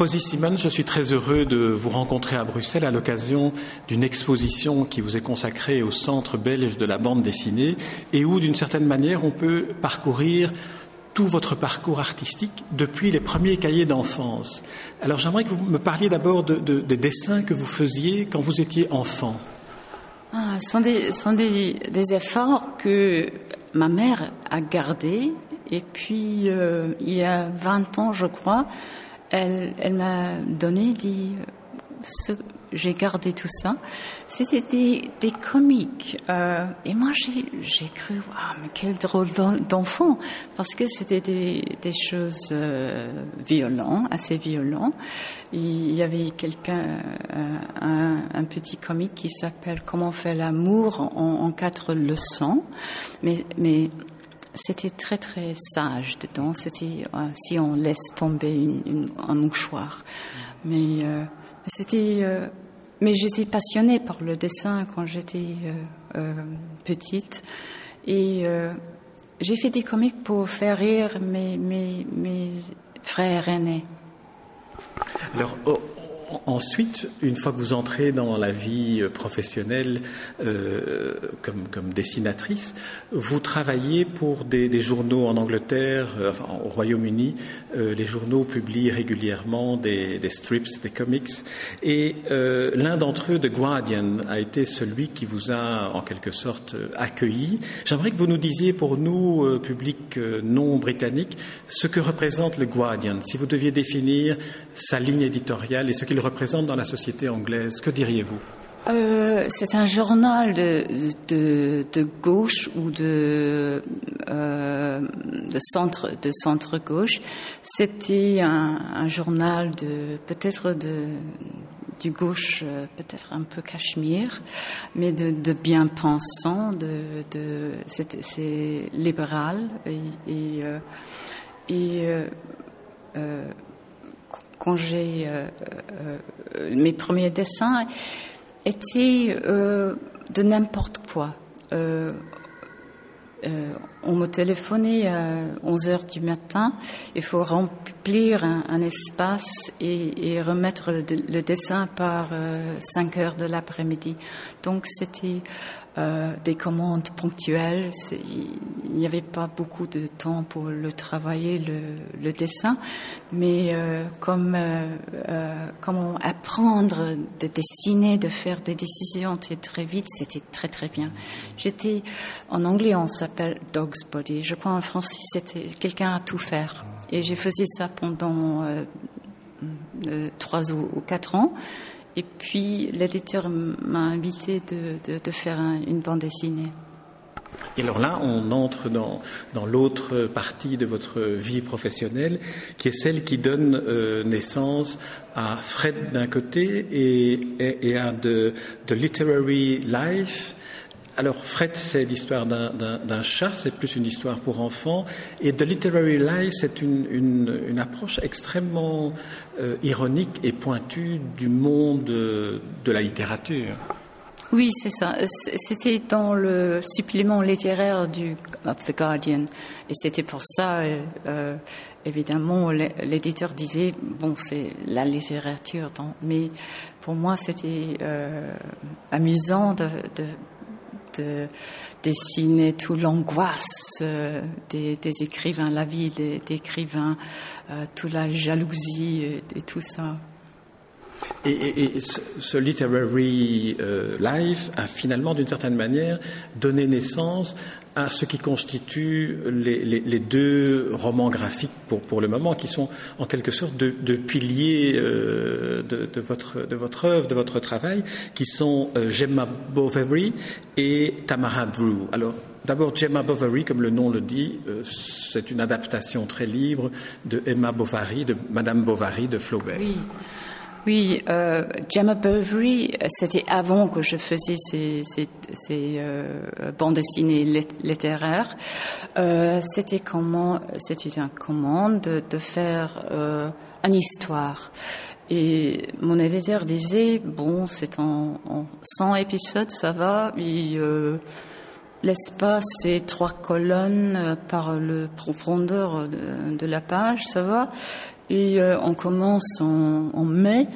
Posy Simon, je suis très heureux de vous rencontrer à Bruxelles à l'occasion d'une exposition qui vous est consacrée au Centre belge de la bande dessinée et où, d'une certaine manière, on peut parcourir tout votre parcours artistique depuis les premiers cahiers d'enfance. Alors j'aimerais que vous me parliez d'abord des dessins que vous faisiez quand vous étiez enfant. Ah, ce sont, des, sont des, efforts que ma mère a gardés. Et puis, euh, il y a 20 ans, je crois, elle, elle m'a donné, dit, ce, j'ai gardé tout ça. C'était des, des comiques. Euh, et moi, j'ai cru, ah, mais quel drôle d'enfant, parce que c'était des, des choses euh, violentes, assez violentes. Il y avait quelqu'un, euh, un, un, petit comique qui s'appelle Comment faire l'amour en, en, quatre leçons. Mais, mais c'était très très sage dedans. C'était euh, si on laisse tomber un mouchoir. Mais euh, c'était, euh, mais j'étais passionnée par le dessin quand j'étais petite et j'ai fait des comics pour faire rire mes, mes, mes frères aînés. Alors, oh, ensuite, une fois que vous entrez dans la vie euh, professionnelle euh, comme, dessinatrice, vous travaillez pour des, journaux en Angleterre, euh, enfin, au Royaume-Uni. Les journaux publient régulièrement des, strips, des comics. Et l'un d'entre eux, The Guardian, a été celui qui vous a en quelque sorte accueilli. J'aimerais que vous nous disiez pour nous, public non britannique, ce que représente le Guardian. Si vous deviez définir sa ligne éditoriale et ce qu'il représente dans la société anglaise. Que diriez-vous? Euh, C'est un journal de, de, gauche ou de, euh, de, centre, de centre gauche. C'était un, journal de peut-être de du gauche, euh, peut-être un peu cachemire, mais de, de bien pensant, de, de c'est libéral et, et, quand j'ai euh, euh, mes premiers dessins étaient euh, de n'importe quoi. Euh, euh, on me téléphonait à 11 heures du matin. Il faut remplir un, espace et, et, remettre le, le dessin par 5 heures de l'après-midi. Donc c'était euh, des commandes ponctuelles. Il n'y avait pas beaucoup de temps pour le travailler, le, le dessin, mais euh, comme euh, euh comment apprendre de dessiner, de faire des décisions très, vite, c'était très très bien. J'étais en anglais, on s'appelle Dog's Body. Je crois en français, c'était quelqu'un à tout faire. Et j'ai fait ça pendant euh, trois ou quatre ans. Et puis l'éditeur m'a invité de, faire un, une bande dessinée. Et alors là, on entre dans, l'autre partie de votre vie professionnelle, qui est celle qui donne euh, naissance à Fred d'un côté et à de, de Literary Life, alors, Fred, c'est l'histoire d'un chat, c'est plus une histoire pour enfants. Et The Literary Lie, c'est une, approche extrêmement euh, ironique et pointue du monde de, de la littérature. Oui, c'est ça. C'était dans le supplément littéraire du The Guardian. Et c'était pour ça, euh, euh évidemment, l'éditeur disait, bon, c'est la littérature. mais pour moi, c'était euh, amusant de de dessiner toute l'angoisse euh, des, écrivains, la vie des, écrivains, euh, toute la jalousie et, et tout ça. Et, ce literary euh, life a finalement, d'une certaine manière, donné naissance à ce qui constitue les, deux romans graphiques pour, le moment, qui sont en quelque sorte de, de piliers euh, de, votre, de votre œuvre, de votre travail, qui sont euh, Gemma Bovary et Tamara Drew. Alors, D'abord, Gemma Bovary, comme le nom le dit, c'est une adaptation très libre de Emma Bovary, de Madame Bovary de Flaubert. Oui. Oui, euh, Gemma Bovary, c'était avant que je faisais ces, ces, ces euh, bandes dessinées littéraires. Euh, c'était comment, c'était une commande de, de faire euh, une histoire. Et mon éditeur disait bon, c'est en, en 100 épisodes, ça va. Et, euh, L'espace, c'est trois colonnes par le profondeur de, de la page, ça va. Et on commence en, mai.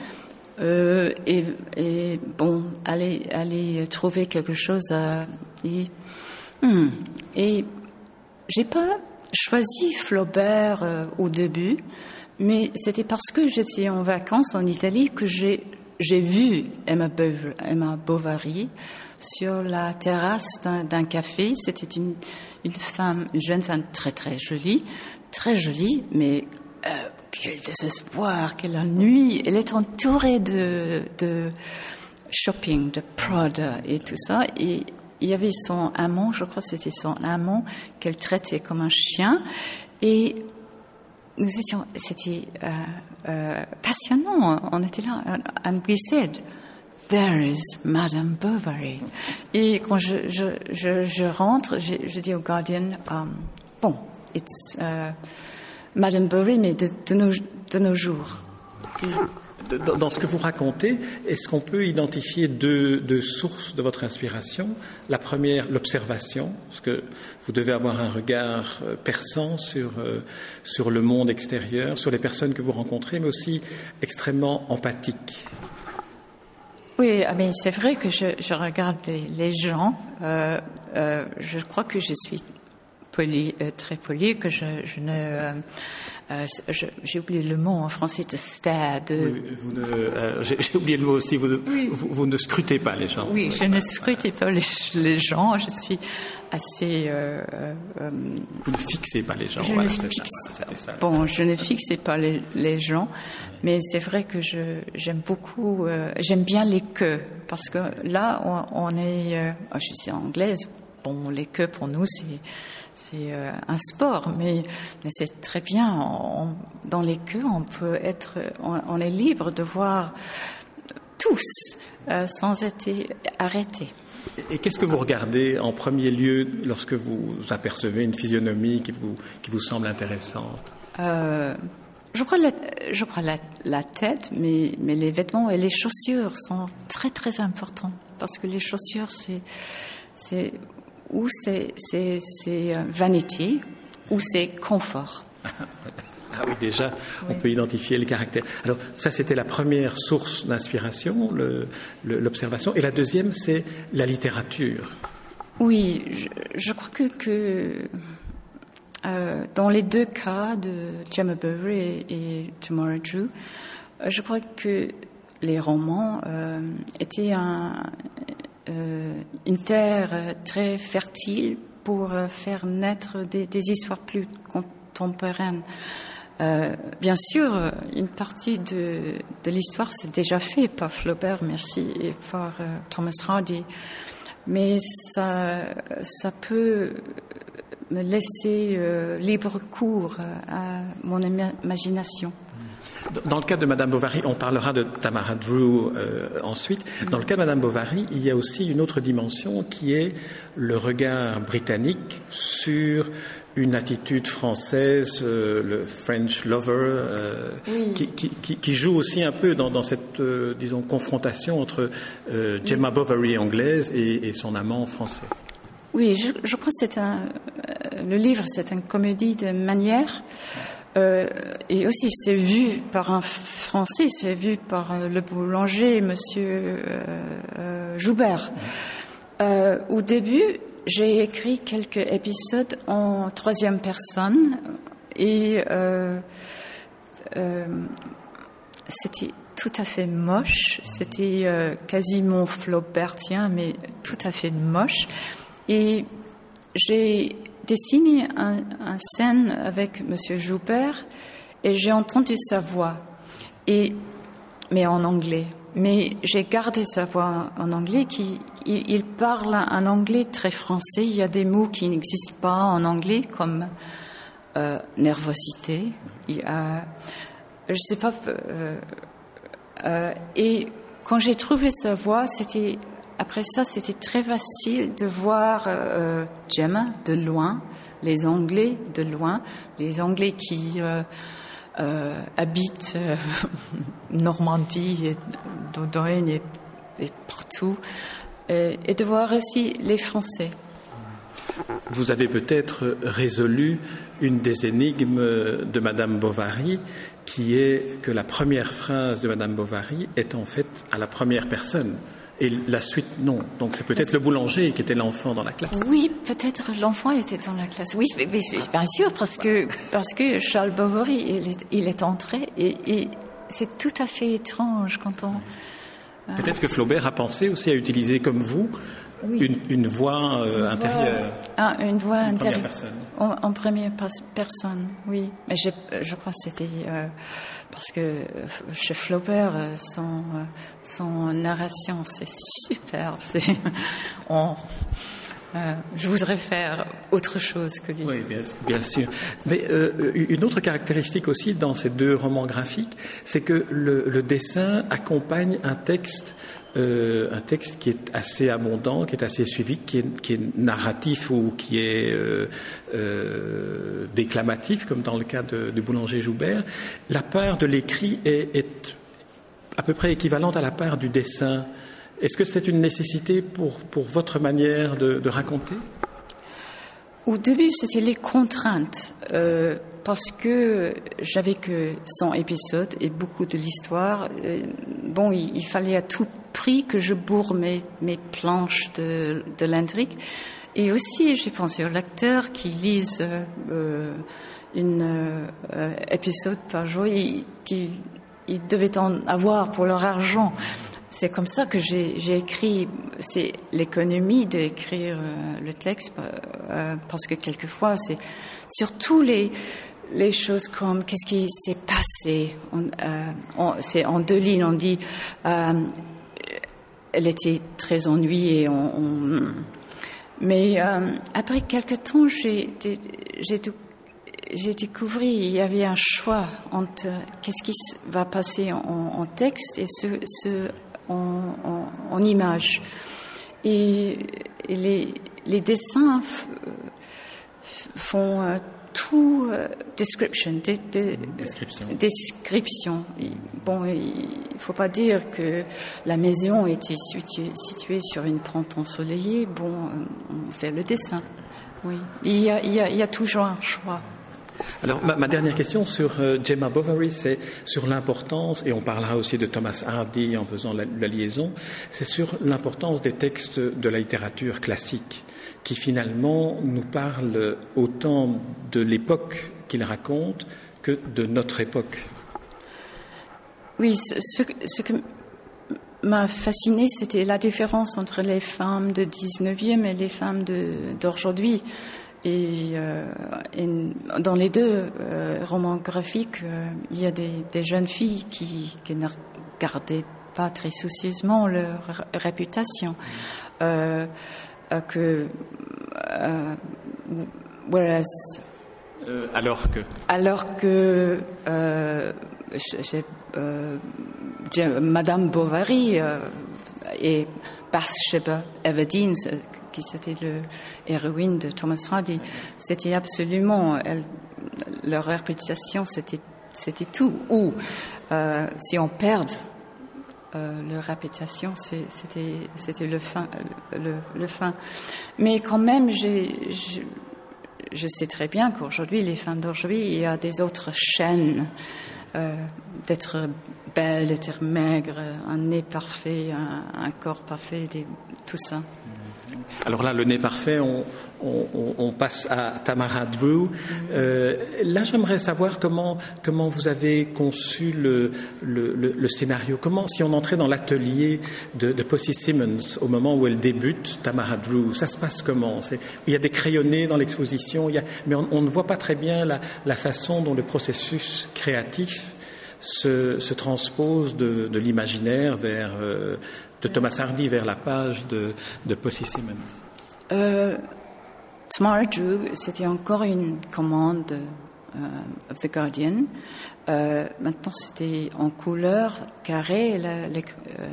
et, et, bon, aller, aller trouver quelque chose à. Et, hmm, et j'ai pas choisi Flaubert au début, mais c'était parce que j'étais en vacances en Italie que j'ai j'ai vu Emma, Bovary sur la terrasse d'un café. C'était une, une, femme, une jeune femme très très jolie, très jolie, mais euh, quel désespoir, quelle ennui. Elle est entourée de, shopping, de Prada et tout ça. Et il y avait son amant, je crois que c'était son amant, qu'elle traitait comme un chien. Et nous étions, c'était euh, euh, passionnant. On était là. And we said, There is Madame Bovary? Et quand je, rentre, je, dis au Guardian, um, bon, it's Madame Bovary, mais de, de, nos, de nos jours. Dans ce que vous racontez, est-ce qu'on peut identifier deux, deux, sources de votre inspiration? La première, l'observation, parce que vous devez avoir un regard euh, perçant sur, euh, sur le monde extérieur, sur les personnes que vous rencontrez, mais aussi extrêmement empathique. Oui, ah, mais c'est vrai que je, je regarde les, les gens. Euh, euh, je crois que je suis poli, euh, très poli, que je, je ne euh, euh, j'ai oublié le mot en français de stare. Oui, euh, j'ai, oublié le mot aussi. Vous, oui. vous, vous, ne scrutez pas les gens. Oui, je ne scrute pas les, les, gens. Je suis assez. Euh, euh, vous ne fixez pas les gens. Je voilà, ne fixe, ça, ça. Bon, je ne fixe pas les, les gens, mais c'est vrai que je, j'aime beaucoup. Euh, j'aime bien les queues parce que là, on, on est. Oh, je suis anglaise. Bon, les queues pour nous, c'est c'est euh, un sport, mais, mais c'est très bien. On, dans les queues, on peut être, on, on est libre de voir tous euh, sans être arrêté. Et qu'est-ce que vous regardez en premier lieu lorsque vous apercevez une physionomie qui vous, qui vous semble intéressante? Euh, je crois, la, je crois la, la, tête, mais, mais les vêtements et les chaussures sont très très importants parce que les chaussures, c'est ou c'est euh, vanité, ou c'est confort. Ah oui, déjà, oui. on peut identifier les caractères. Alors, ça, c'était la première source d'inspiration, l'observation. Et la deuxième, c'est la littérature. Oui, je, je crois que, que euh, dans les deux cas de Gemma Bovary et, et Tamara Drew, euh, je crois que les romans euh, étaient un, une terre euh, très fertile pour euh, faire naître des, histoires plus contemporaines. Euh, bien sûr, une partie de, l'histoire s'est déjà fait par Flaubert, merci, et par euh, Thomas Hardy, mais ça, peut me laisser euh, libre cours à mon imagination. Dans le cas de Madame Bovary, on parlera de Tamara Drew euh, ensuite. Dans le cas de Madame Bovary, il y a aussi une autre dimension qui est le regard britannique sur une attitude française, euh, le French lover, euh, oui. qui, qui, qui, joue aussi un peu dans, dans cette, euh, disons, confrontation entre Gemma. Bovary anglaise et, et, son amant français. Oui, je, je crois que c'est un, le livre, c'est une comédie de manière. Euh, et aussi, c'est vu par un Français, c'est vu par euh, le boulanger, Monsieur euh, Joubert. Au début, j'ai écrit quelques épisodes en troisième personne et c'était tout à fait moche. C'était quasiment Flaubertien, mais tout à fait moche. Et j'ai dessiné un, scène avec Monsieur Joubert et j'ai entendu sa voix, et, mais en anglais. Mais j'ai gardé sa voix en anglais. Qui, il, parle un anglais très français. Il y a des mots qui n'existent pas en anglais, comme euh, nervosité. Il a, je sais pas. Euh, euh, et quand j'ai trouvé sa voix, c'était après ça, c'était très facile de voir euh, Gemma de loin, les Anglais de loin, les Anglais qui euh, euh, habitent Normandie, et Dordogne et, partout, et, de voir aussi les Français. vous avez peut-être résolu une des énigmes de Madame Bovary, qui est que la première phrase de Madame Bovary est en fait à la première personne. Et la suite, non. Donc c'est peut-être le boulanger qui était l'enfant dans la classe. Oui, peut-être l'enfant était dans la classe. Oui, mais, bien sûr, parce que, parce que Charles Bovary, il est, entré et, c'est tout à fait étrange quand on. Peut-être que Flaubert a pensé aussi à utiliser comme vous une, voix euh, intérieure. Ah, une voix intérieure. En, première personne, oui. Mais je, je crois que c'était euh, parce que euh, chez Flaubert, son, son narration, c'est superbe. je voudrais faire autre chose que lui. Oui, bien, sûr. Mais une autre caractéristique aussi dans ces deux romans graphiques, c'est que le, dessin accompagne un texte euh, un texte qui est assez abondant, qui est assez suivi, qui est, narratif ou qui est euh, euh, déclamatif, comme dans le cas de, Boulanger Joubert, la part de l'écrit est, à peu près équivalente à la part du dessin. Est-ce que c'est une nécessité pour, votre manière de, raconter? Au début, c'était les contraintes parce que j'avais que 100 épisodes et beaucoup de l'histoire. Bon, il, fallait à tout prix que je bourre mes, mes planches de, de. Et aussi, j'ai pensé aux lecteurs qui lisent euh, une euh, épisode par jour, et qui ils devaient en avoir pour leur argent. C'est comme ça que j'ai écrit. C'est l'économie d'écrire euh, le texte, euh, parce que quelquefois, c'est surtout les les choses comme qu'est-ce qui s'est passé? Euh, c'est en deux lignes, on dit elle était très ennuyée. Mais euh, après quelques temps, j'ai découvert il y avait un choix entre qu'est-ce qui va passer en, texte et ce, ce en, en, image. Et, les, les, dessins font tout euh, description, description. Bon, il faut pas dire que la maison était située, sur une pente ensoleillée. Bon, euh, on fait le dessin. Oui, il y a, il y a, toujours un choix. Alors, ma, dernière question sur euh, Gemma Bovary, c'est sur l'importance, et on parlera aussi de Thomas Hardy en faisant la liaison, c'est sur l'importance des textes de la littérature classique qui finalement nous parle autant de l'époque qu'il raconte que de notre époque. Oui, ce, que m'a fasciné, c'était la différence entre les femmes de 19e et les femmes d'aujourd'hui. Et, euh, dans les deux euh, romans graphiques, euh, il y a des, jeunes filles qui, qui, ne regardaient pas très soucieusement leur réputation. Que whereas alors que? Alors que Madame Bovary et Bathsheba Everdeen, qui c'était le héroïne de Thomas Hardy, c'était absolument leur réputation, c'était c'était tout. Ou si on perd euh, leur réputation, c'était le fin, le, fin. Mais quand même, je, sais très bien qu'aujourd'hui, les femmes d'aujourd'hui, il y a des autres chaînes euh, d'être belle, d'être maigre, un nez parfait, un, corps parfait, tout ça. Alors là, le nez parfait, on, passe à Tamara Drew. Euh, là, j'aimerais savoir comment, comment vous avez conçu le, le, scénario. Comment, si on entrait dans l'atelier de, de Posy Simmons au moment où elle débute, Tamara Drew, ça se passe comment? Il y a des crayonnés dans l'exposition, mais on, ne voit pas très bien la, façon dont le processus créatif se, se transpose de, de l'imaginaire vers, euh, de Thomas Hardy vers la page de, de Posy Simmons euh, Tamara Drew, c'était encore une commande euh, of the Guardian. Euh, maintenant, c'était en couleur carré.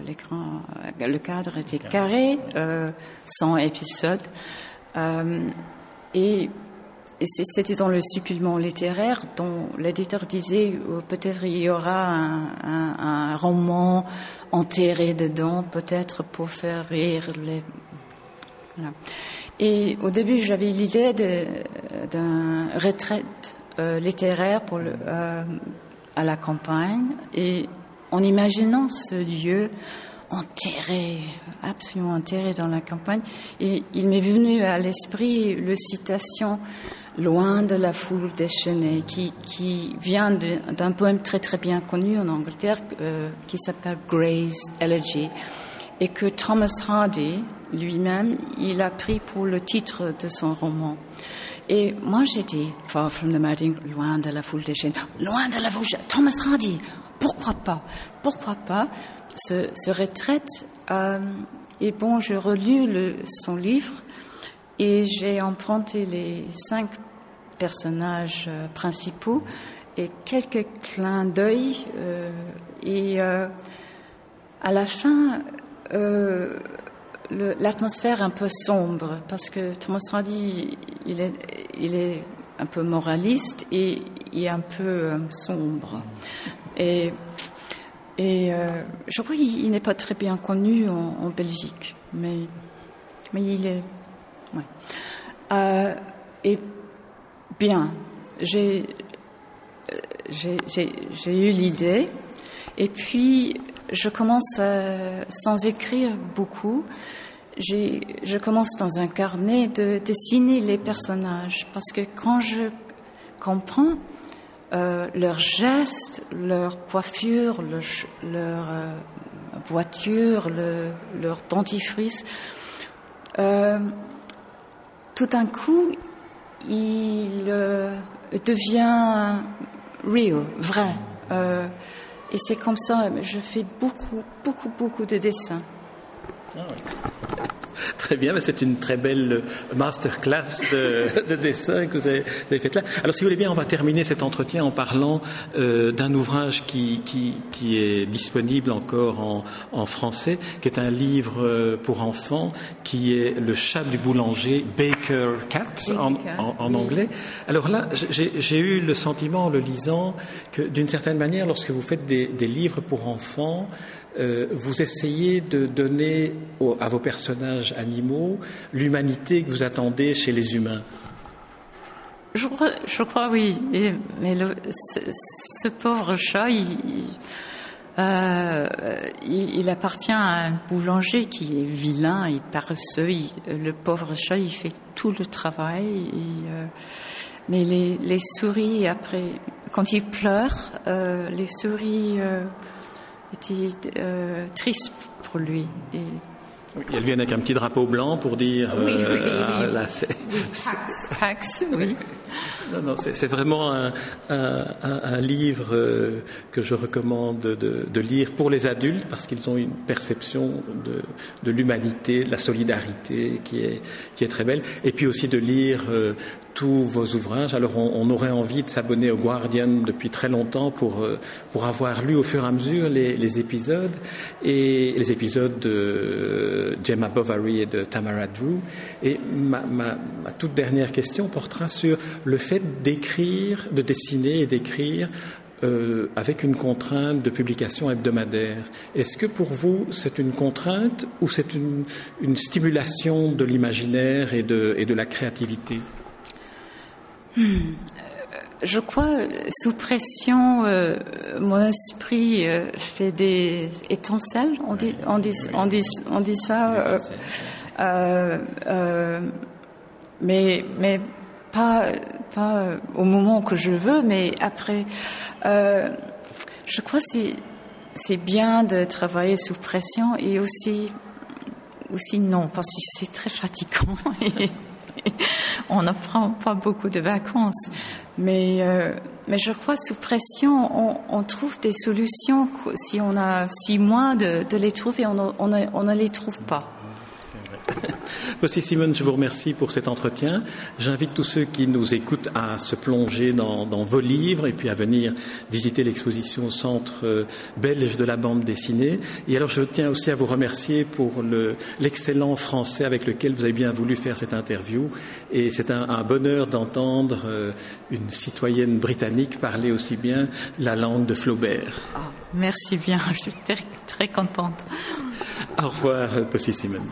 L'écran, le cadre était carré, euh, sans épisode. Euh, et c'était dans le supplément littéraire dont l'éditeur disait euh, peut-être il y aura un, roman enterré dedans, peut-être pour faire rire les. Et au début, j'avais l'idée d'un retraite euh, littéraire euh, à la campagne. Et en imaginant ce lieu enterré, absolument enterré dans la campagne, il m'est venu à l'esprit le citation Loin de la foule déchaînée, qui, qui vient d'un poème très très bien connu en Angleterre euh, qui s'appelle Gray's Elegy, et que Thomas Hardy lui-même, il a pris pour le titre de son roman. Et moi j'ai dit, Far from the Madding, loin de la foule déchaînée, loin de la foule, Thomas Hardy, pourquoi pas Pourquoi pas ce, ce retraite euh, Et bon, je relus son livre et j'ai emprunté les cinq personnages euh, principaux et quelques clins d'œil. Euh, et euh, à la fin, l'atmosphère un peu sombre, parce que Thomas Hardy, il est, il est un peu moraliste et est un peu sombre. Et, et je crois qu'il n'est pas très bien connu en, Belgique, mais, mais il est et bien, j'ai eu l'idée, et puis je commence sans écrire beaucoup. Je commence dans un carnet de dessiner les personnages. Parce que quand je comprends euh, leurs gestes, leur coiffure, leur, euh, voiture, leur dentifrice, euh, tout d'un coup, il euh, devient real, vrai. Euh, et c'est comme ça, je fais beaucoup, beaucoup, beaucoup de dessins. Ah Très bien, c'est une très belle masterclass de, de dessin que vous avez, vous faite là. Alors, si vous voulez bien, on va terminer cet entretien en parlant euh, d'un ouvrage qui, qui, qui, est disponible encore en, en, français, qui est un livre euh, pour enfants, qui est Le chat du boulanger, Baker Cat en, en, anglais. Alors là, j'ai eu le sentiment en le lisant que, d'une certaine manière, lorsque vous faites des, des livres pour enfants, euh, vous essayez de donner à vos personnages animaux l'humanité que vous attendez chez les humains. Je crois, oui. mais ce, pauvre chat, euh, il, il, appartient à un boulanger qui est vilain et paresseux. le pauvre chat, il fait tout le travail. Euh, mais les, les, souris, après, quand il pleure, les souris était euh, triste pour lui. Et... elle vient avec un petit drapeau blanc pour dire. Oui, oui, euh, Pax, oui. Non, non, c'est vraiment un, un, un, livre euh, que je recommande de, de, lire pour les adultes parce qu'ils ont une perception de, de l'humanité, de la solidarité qui est, qui est très belle. Et puis aussi de lire euh, tous vos ouvrages. Alors on, on aurait envie de s'abonner au Guardian depuis très longtemps pour, euh, pour avoir lu au fur et à mesure les, les épisodes et les épisodes de Gemma Bovary et de Tamara Drew. Et ma, ma, ma toute dernière question portera sur le fait d'écrire, de dessiner et d'écrire euh, avec une contrainte de publication hebdomadaire. Est-ce que pour vous c'est une contrainte ou c'est une, une, stimulation de l'imaginaire et de, et de, la créativité? Hmm. Je crois, sous pression, euh, mon esprit euh, fait des étincelles, on dit, on dit, on dit, on dit ça. Euh, mais, mais pas, pas au moment que je veux, mais après. Euh, je crois que c'est bien de travailler sous pression et aussi, aussi non, parce que c'est très fatigant on ne pas beaucoup de vacances. Mais, euh, mais je crois sous pression, on, trouve des solutions. Si on a six mois de, les trouver, on, on ne les trouve pas. Voici Simone, je vous remercie pour cet entretien. J'invite tous ceux qui nous écoutent à se plonger dans, dans vos livres et puis à venir visiter l'exposition au Centre euh, belge de la bande dessinée. Et alors je tiens aussi à vous remercier pour l'excellent français avec lequel vous avez bien voulu faire cette interview. Et c'est un, un, bonheur d'entendre euh, une citoyenne britannique parler aussi bien la langue de Flaubert. Oh, merci bien, je suis très, très contente. Au revoir, Posy Simmons.